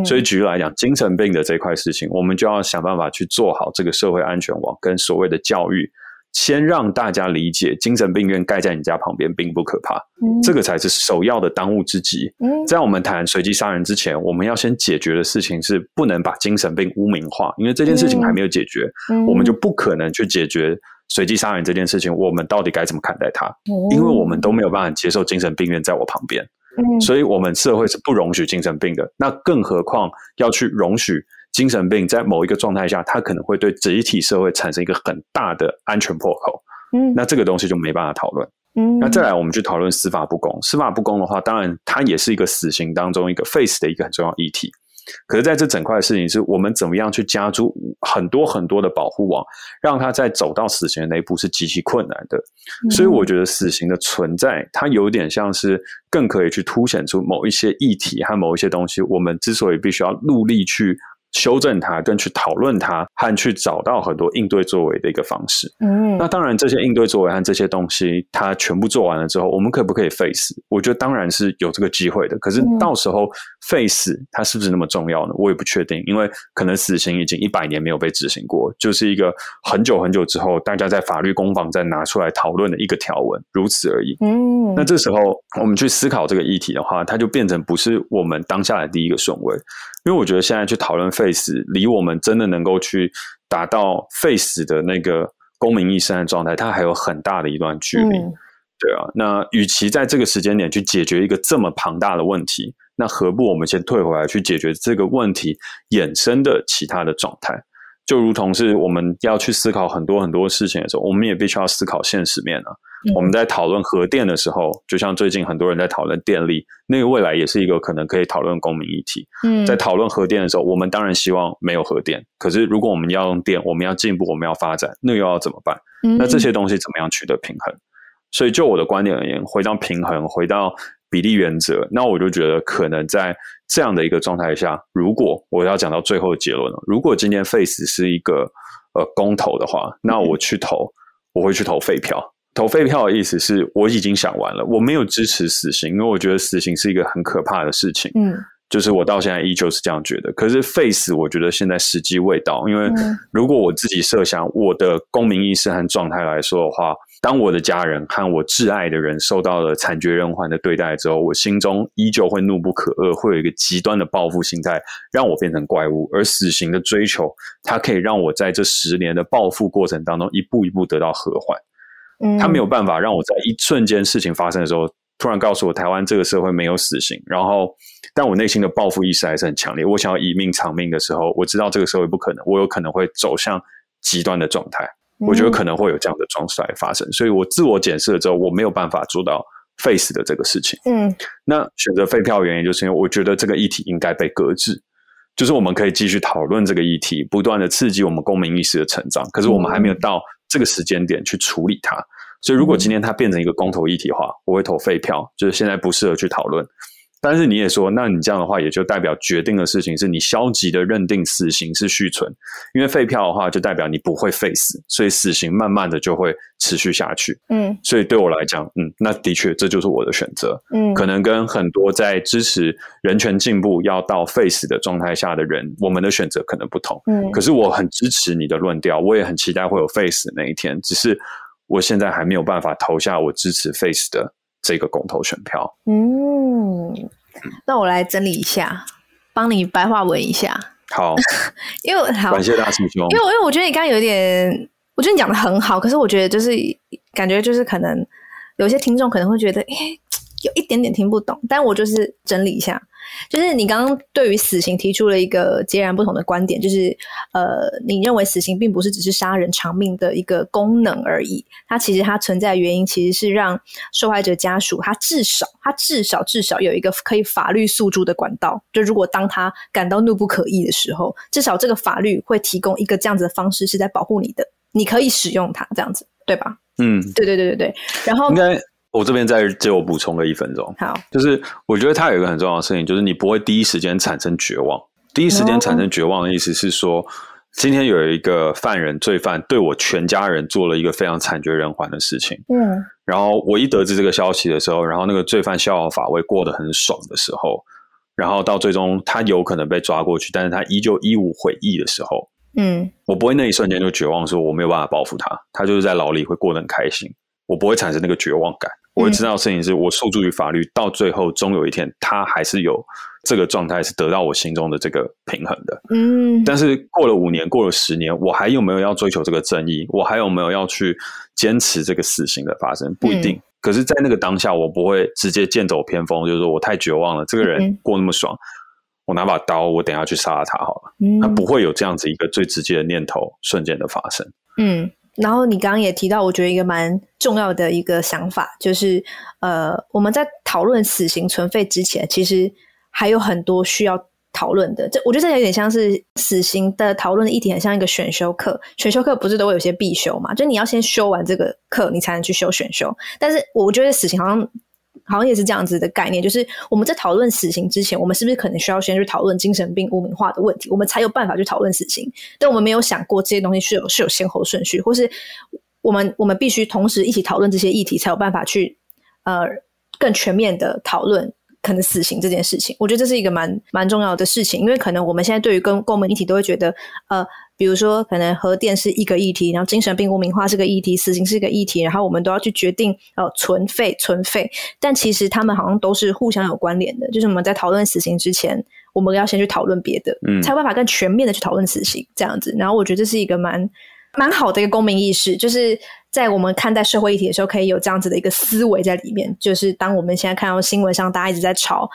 所以举例来讲，精神病的这块事情，我们就要想办法去做好这个社会安全网跟所谓的教育。先让大家理解，精神病院盖在你家旁边并不可怕，嗯，这个才是首要的当务之急。嗯，在我们谈随机杀人之前，我们要先解决的事情是不能把精神病污名化，因为这件事情还没有解决，嗯，我们就不可能去解决随机杀人这件事情。我们到底该怎么看待它？因为我们都没有办法接受精神病院在我旁边，嗯，所以我们社会是不容许精神病的。那更何况要去容许。精神病在某一个状态下，它可能会对集体社会产生一个很大的安全破口。嗯，那这个东西就没办法讨论。嗯，那再来，我们去讨论司法不公。司法不公的话，当然它也是一个死刑当中一个 face 的一个很重要议题。可是，在这整块的事情，是我们怎么样去加诸很多很多的保护网，让它在走到死刑的那一步是极其困难的。所以，我觉得死刑的存在，它有点像是更可以去凸显出某一些议题和某一些东西。我们之所以必须要努力去。修正它，跟去讨论它，和去找到很多应对作为的一个方式。嗯，那当然，这些应对作为和这些东西，它全部做完了之后，我们可不可以 face？我觉得当然是有这个机会的。可是到时候 face 它是不是那么重要呢？我也不确定，因为可能死刑已经一百年没有被执行过，就是一个很久很久之后，大家在法律攻防再拿出来讨论的一个条文，如此而已。嗯，那这时候我们去思考这个议题的话，它就变成不是我们当下的第一个顺位。因为我觉得现在去讨论 FACE，离我们真的能够去达到 FACE 的那个公民意识的状态，它还有很大的一段距离。嗯、对啊，那与其在这个时间点去解决一个这么庞大的问题，那何不我们先退回来去解决这个问题衍生的其他的状态？就如同是我们要去思考很多很多事情的时候，我们也必须要思考现实面啊。嗯、我们在讨论核电的时候，就像最近很多人在讨论电力，那个未来也是一个可能可以讨论公民议题。嗯，在讨论核电的时候，我们当然希望没有核电。可是如果我们要用电，我们要进步，我们要发展，那又要怎么办？嗯、那这些东西怎么样取得平衡？所以就我的观点而言，回到平衡，回到比例原则，那我就觉得可能在这样的一个状态下，如果我要讲到最后的结论了，如果今天 FACE 是一个呃公投的话，那我去投，我会去投废票。投废票的意思是我已经想完了，我没有支持死刑，因为我觉得死刑是一个很可怕的事情。嗯，就是我到现在依旧是这样觉得。可是 face，我觉得现在时机未到，因为如果我自己设想我的公民意识和状态来说的话，当我的家人和我挚爱的人受到了惨绝人寰的对待之后，我心中依旧会怒不可遏，会有一个极端的报复心态，让我变成怪物。而死刑的追求，它可以让我在这十年的报复过程当中一步一步得到和缓。嗯，他没有办法让我在一瞬间事情发生的时候，突然告诉我台湾这个社会没有死刑。然后，但我内心的报复意识还是很强烈。我想要以命偿命的时候，我知道这个社会不可能，我有可能会走向极端的状态。我觉得可能会有这样的状态发生，所以我自我检视了之后，我没有办法做到 face 的这个事情。嗯，那选择废票的原因就是因为我觉得这个议题应该被搁置，就是我们可以继续讨论这个议题，不断的刺激我们公民意识的成长。可是我们还没有到。这个时间点去处理它，所以如果今天它变成一个公投议题的话，我会投废票，就是现在不适合去讨论。但是你也说，那你这样的话，也就代表决定的事情是你消极的认定死刑是续存，因为废票的话就代表你不会废死，所以死刑慢慢的就会持续下去。嗯，所以对我来讲，嗯，那的确这就是我的选择。嗯，可能跟很多在支持人权进步要到废死的状态下的人，我们的选择可能不同。嗯，可是我很支持你的论调，我也很期待会有废死的那一天，只是我现在还没有办法投下我支持废死的。这个公投选票，嗯，那我来整理一下，帮你白话文一下。好，因为好，感谢大师兄。因为，因为我觉得你刚刚有点，我觉得你讲的很好，可是我觉得就是感觉就是可能有些听众可能会觉得，哎，有一点点听不懂。但我就是整理一下。就是你刚刚对于死刑提出了一个截然不同的观点，就是呃，你认为死刑并不是只是杀人偿命的一个功能而已，它其实它存在的原因其实是让受害者家属他至少他至少至少有一个可以法律诉诸的管道，就如果当他感到怒不可遏的时候，至少这个法律会提供一个这样子的方式是在保护你的，你可以使用它这样子，对吧？嗯，对对对对对，然后应该。我这边再借我补充个一分钟，好，就是我觉得它有一个很重要的事情，就是你不会第一时间产生绝望。第一时间产生绝望的意思是说，今天有一个犯人、罪犯对我全家人做了一个非常惨绝人寰的事情，嗯，然后我一得知这个消息的时候，然后那个罪犯逍遥法外过得很爽的时候，然后到最终他有可能被抓过去，但是他依旧一无悔意的时候，嗯，我不会那一瞬间就绝望，说我没有办法报复他，他就是在牢里会过得很开心，我不会产生那个绝望感。我会知道的事情是我诉诸于法律，到最后终有一天，他还是有这个状态是得到我心中的这个平衡的。嗯，但是过了五年，过了十年，我还有没有要追求这个正义？我还有没有要去坚持这个死刑的发生？不一定。可是，在那个当下，我不会直接剑走偏锋，就是说我太绝望了。这个人过那么爽，我拿把刀，我等下去杀了他好了。他不会有这样子一个最直接的念头瞬间的发生。嗯。然后你刚刚也提到，我觉得一个蛮重要的一个想法，就是呃，我们在讨论死刑存废之前，其实还有很多需要讨论的。这我觉得这有点像是死刑的讨论的议题，很像一个选修课。选修课不是都会有些必修嘛？就你要先修完这个课，你才能去修选修。但是我觉得死刑好像。好像也是这样子的概念，就是我们在讨论死刑之前，我们是不是可能需要先去讨论精神病污名化的问题，我们才有办法去讨论死刑。但我们没有想过这些东西是有是有先后顺序，或是我们我们必须同时一起讨论这些议题，才有办法去呃更全面的讨论可能死刑这件事情。我觉得这是一个蛮蛮重要的事情，因为可能我们现在对于跟公民议题都会觉得呃。比如说，可能核电是一个议题，然后精神病污名化是个议题，死刑是一个议题，然后我们都要去决定呃存废存废。但其实他们好像都是互相有关联的，就是我们在讨论死刑之前，我们要先去讨论别的，嗯，才有办法更全面的去讨论死刑这样子。然后我觉得这是一个蛮蛮好的一个公民意识，就是在我们看待社会议题的时候，可以有这样子的一个思维在里面。就是当我们现在看到新闻上大家一直在吵。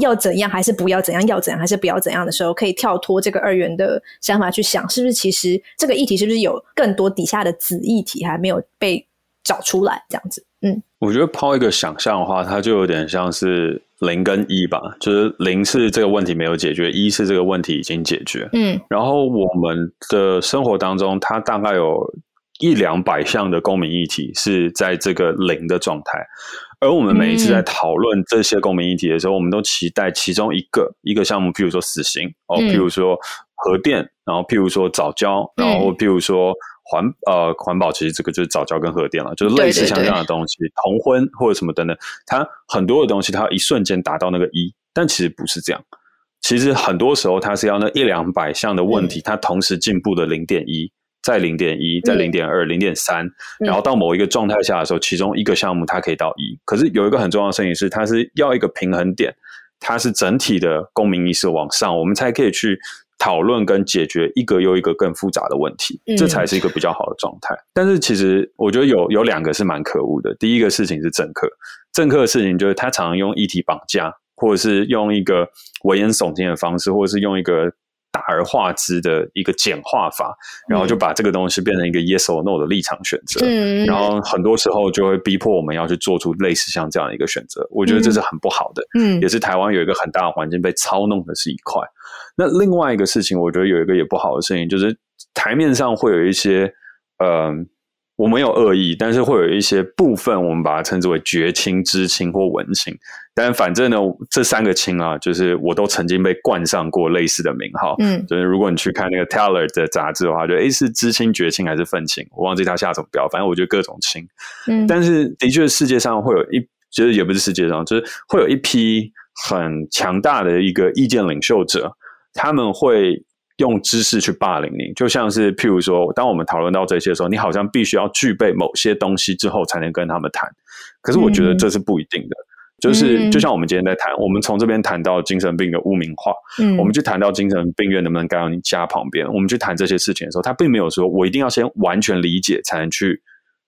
要怎样还是不要怎样？要怎样还是不要怎样的时候，可以跳脱这个二元的想法去想，是不是其实这个议题是不是有更多底下的子议题还没有被找出来？这样子，嗯，我觉得抛一个想象的话，它就有点像是零跟一吧，就是零是这个问题没有解决，一是这个问题已经解决，嗯，然后我们的生活当中，它大概有一两百项的公民议题是在这个零的状态。而我们每一次在讨论这些公民议题的时候，嗯、我们都期待其中一个一个项目，譬如说死刑哦，譬如说核电，然后譬如说早教，然后譬如说环呃环保，其实这个就是早教跟核电了，就是类似像这样的东西，对对对同婚或者什么等等，它很多的东西，它一瞬间达到那个一，但其实不是这样。其实很多时候它是要那一两百项的问题，它同时进步的零点一，再零点一，在零点二，零点三，然后到某一个状态下的时候，其中一个项目它可以到一。可是有一个很重要的事情是，它是要一个平衡点，它是整体的公民意识往上，我们才可以去。讨论跟解决一个又一个更复杂的问题，这才是一个比较好的状态。嗯、但是其实我觉得有有两个是蛮可恶的。第一个事情是政客，政客的事情就是他常常用议题绑架，或者是用一个危言耸听的方式，或者是用一个。大而化之的一个简化法，然后就把这个东西变成一个 yes or no 的立场选择，嗯，然后很多时候就会逼迫我们要去做出类似像这样的一个选择。我觉得这是很不好的，嗯，也是台湾有一个很大的环境被操弄的是一块。那另外一个事情，我觉得有一个也不好的事情，就是台面上会有一些，嗯、呃。我没有恶意，但是会有一些部分，我们把它称之为绝亲、知亲或文亲。但反正呢，这三个亲啊，就是我都曾经被冠上过类似的名号。嗯，就是如果你去看那个 Teller 的杂志的话，就诶是知亲、绝亲还是愤青？我忘记他下什么标，反正我觉得各种亲。嗯，但是的确，世界上会有一，就是也不是世界上，就是会有一批很强大的一个意见领袖者，他们会。用知识去霸凌你，就像是譬如说，当我们讨论到这些的时候，你好像必须要具备某些东西之后才能跟他们谈。可是我觉得这是不一定的，嗯、就是就像我们今天在谈，我们从这边谈到精神病的污名化，嗯，我们去谈到精神病院能不能盖到你家旁边，我们去谈这些事情的时候，他并没有说我一定要先完全理解才能去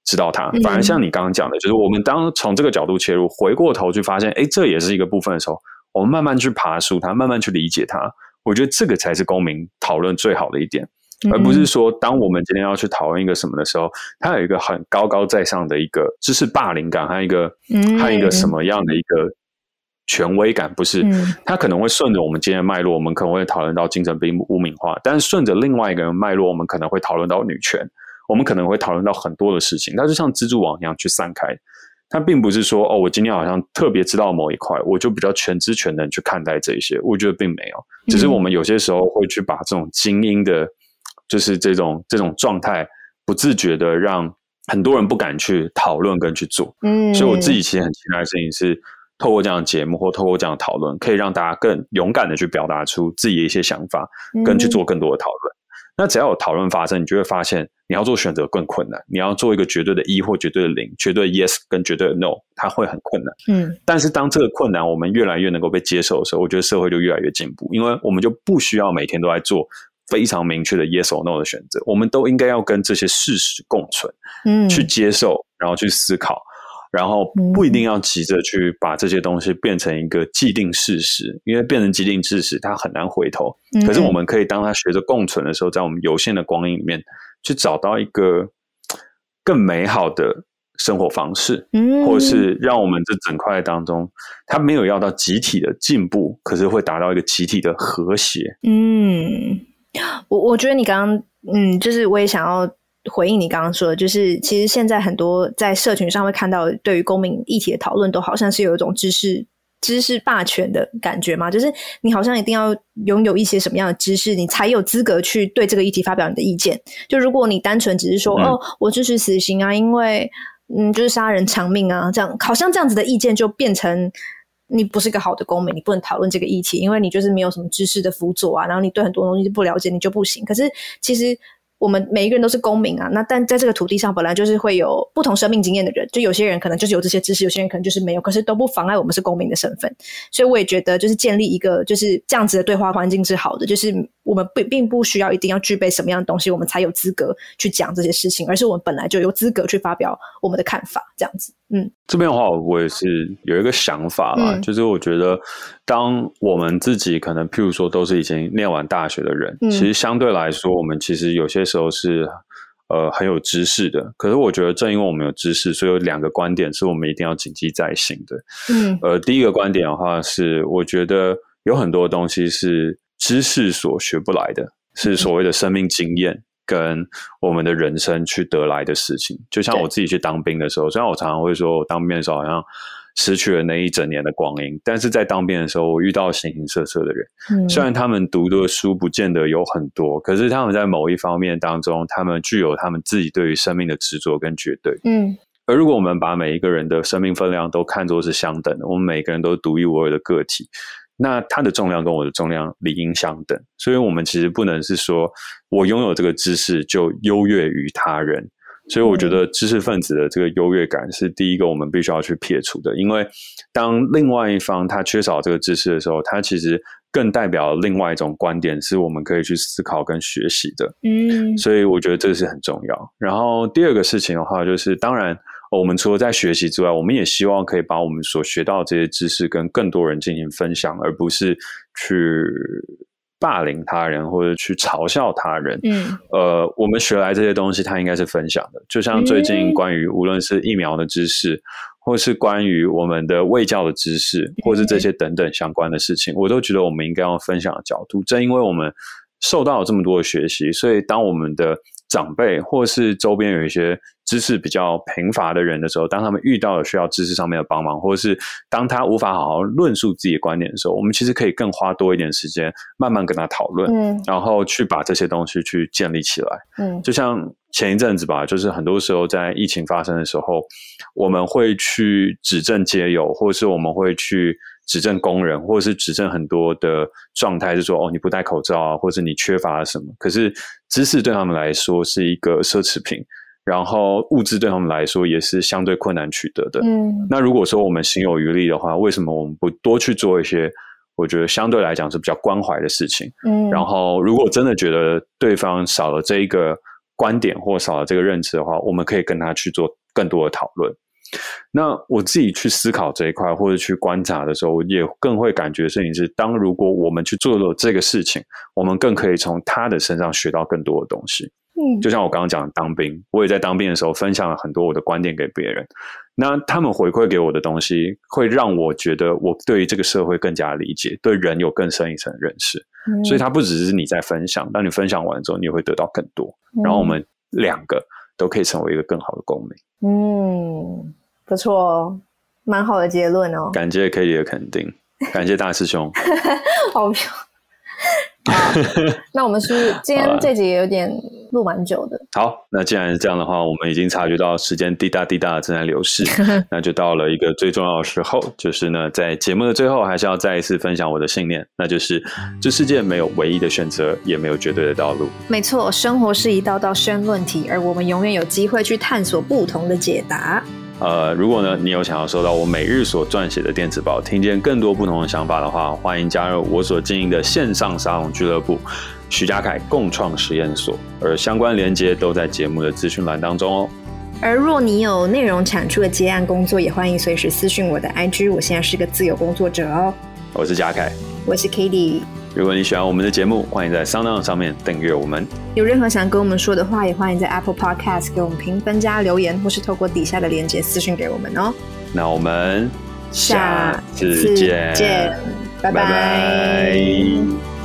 知道它。反而像你刚刚讲的，就是我们当从这个角度切入，回过头去发现，哎，这也是一个部分的时候，我们慢慢去爬树它，慢慢去理解它。我觉得这个才是公民讨论最好的一点，而不是说当我们今天要去讨论一个什么的时候，它有一个很高高在上的一个知识霸凌感，还有一个还有一个什么样的一个权威感，不是？它可能会顺着我们今天的脉络，我们可能会讨论到精神病污名化，但是顺着另外一个人脉络，我们可能会讨论到女权，我们可能会讨论到很多的事情，它就像蜘蛛网一样去散开。它并不是说哦，我今天好像特别知道某一块，我就比较全知全能去看待这一些。我觉得并没有，只是我们有些时候会去把这种精英的，就是这种这种状态，不自觉的让很多人不敢去讨论跟去做。嗯，所以我自己其实很期待的事情是，透过这样的节目或透过这样的讨论，可以让大家更勇敢的去表达出自己的一些想法，跟去做更多的讨论。那只要有讨论发生，你就会发现你要做选择更困难。你要做一个绝对的一或绝对的零，绝对 yes 跟绝对的 no，它会很困难。嗯，但是当这个困难我们越来越能够被接受的时候，我觉得社会就越来越进步，因为我们就不需要每天都在做非常明确的 yes or no 的选择，我们都应该要跟这些事实共存，嗯，去接受，然后去思考。然后不一定要急着去把这些东西变成一个既定事实，因为变成既定事实，它很难回头。可是我们可以当它学着共存的时候，在我们有限的光阴里面，去找到一个更美好的生活方式，或者是让我们这整块当中，它没有要到集体的进步，可是会达到一个集体的和谐。嗯，我我觉得你刚刚，嗯，就是我也想要。回应你刚刚说的，就是其实现在很多在社群上会看到，对于公民议题的讨论，都好像是有一种知识知识霸权的感觉嘛，就是你好像一定要拥有一些什么样的知识，你才有资格去对这个议题发表你的意见。就如果你单纯只是说，嗯、哦，我支持死刑啊，因为嗯，就是杀人偿命啊，这样好像这样子的意见就变成你不是一个好的公民，你不能讨论这个议题，因为你就是没有什么知识的辅佐啊，然后你对很多东西不了解，你就不行。可是其实。我们每一个人都是公民啊，那但在这个土地上本来就是会有不同生命经验的人，就有些人可能就是有这些知识，有些人可能就是没有，可是都不妨碍我们是公民的身份。所以我也觉得，就是建立一个就是这样子的对话环境是好的，就是我们并并不需要一定要具备什么样的东西，我们才有资格去讲这些事情，而是我们本来就有资格去发表我们的看法，这样子。嗯，这边的话，我也是有一个想法啦，嗯、就是我觉得，当我们自己可能，譬如说，都是已经念完大学的人，嗯、其实相对来说，我们其实有些时候是呃很有知识的。可是，我觉得正因为我们有知识，所以有两个观点是我们一定要谨记在心的。嗯，呃，第一个观点的话是，我觉得有很多东西是知识所学不来的，是所谓的生命经验。跟我们的人生去得来的事情，就像我自己去当兵的时候，虽然我常常会说，我当兵的时候好像失去了那一整年的光阴，但是在当兵的时候，我遇到形形色色的人，嗯，虽然他们读的书不见得有很多，可是他们在某一方面当中，他们具有他们自己对于生命的执着跟绝对，嗯。而如果我们把每一个人的生命分量都看作是相等的，我们每个人都是独一无二的个体。那它的重量跟我的重量理应相等，所以我们其实不能是说我拥有这个知识就优越于他人。所以我觉得知识分子的这个优越感是第一个我们必须要去撇除的，因为当另外一方他缺少这个知识的时候，他其实更代表另外一种观点，是我们可以去思考跟学习的。嗯，所以我觉得这是很重要。然后第二个事情的话，就是当然我们除了在学习之外，我们也希望可以把我们所学到的这些知识跟更多人进行分享，而不是去。霸凌他人或者去嘲笑他人，嗯，呃，我们学来这些东西，它应该是分享的。就像最近关于无论是疫苗的知识，嗯、或是关于我们的卫教的知识，或是这些等等相关的事情，嗯、我都觉得我们应该要分享的角度。正因为我们受到了这么多的学习，所以当我们的长辈或是周边有一些知识比较贫乏的人的时候，当他们遇到了需要知识上面的帮忙，或者是当他无法好好论述自己的观点的时候，我们其实可以更花多一点时间，慢慢跟他讨论，嗯，然后去把这些东西去建立起来，嗯，就像前一阵子吧，就是很多时候在疫情发生的时候，我们会去指证街友，或者是我们会去。指证工人，或者是指证很多的状态，是说哦，你不戴口罩啊，或者你缺乏了什么？可是知识对他们来说是一个奢侈品，然后物质对他们来说也是相对困难取得的。嗯，那如果说我们行有余力的话，为什么我们不多去做一些我觉得相对来讲是比较关怀的事情？嗯，然后如果真的觉得对方少了这一个观点或少了这个认知的话，我们可以跟他去做更多的讨论。那我自己去思考这一块，或者去观察的时候，我也更会感觉的事情是：当如果我们去做了这个事情，我们更可以从他的身上学到更多的东西。嗯，就像我刚刚讲的当兵，我也在当兵的时候分享了很多我的观点给别人。那他们回馈给我的东西，会让我觉得我对于这个社会更加理解，对人有更深一层认识。嗯，所以它不只是你在分享，当你分享完之后，你也会得到更多。然后我们两个都可以成为一个更好的公民。嗯，不错，蛮好的结论哦。感谢 Cady 的肯定，感谢大师兄。好好，那我们是今天这集也有点录蛮久的？好，那既然是这样的话，我们已经察觉到时间滴答滴答正在流逝，那就到了一个最重要的时候，就是呢，在节目的最后，还是要再一次分享我的信念，那就是这世界没有唯一的选择，也没有绝对的道路。没错，生活是一道道申论题，而我们永远有机会去探索不同的解答。呃，如果呢，你有想要收到我每日所撰写的电子报，听见更多不同的想法的话，欢迎加入我所经营的线上沙龙俱乐部——徐家凯共创实验所，而相关连接都在节目的资讯栏当中哦。而若你有内容产出的接案工作，也欢迎随时私讯我的 IG，我现在是个自由工作者哦。我是嘉凯，我是 Cady。如果你喜欢我们的节目，欢迎在 SoundOn 上面订阅我们。有任何想跟我们说的话，也欢迎在 Apple Podcast 给我们评分加留言，或是透过底下的链接私信给我们哦。那我们下次见，次见，拜拜。拜拜。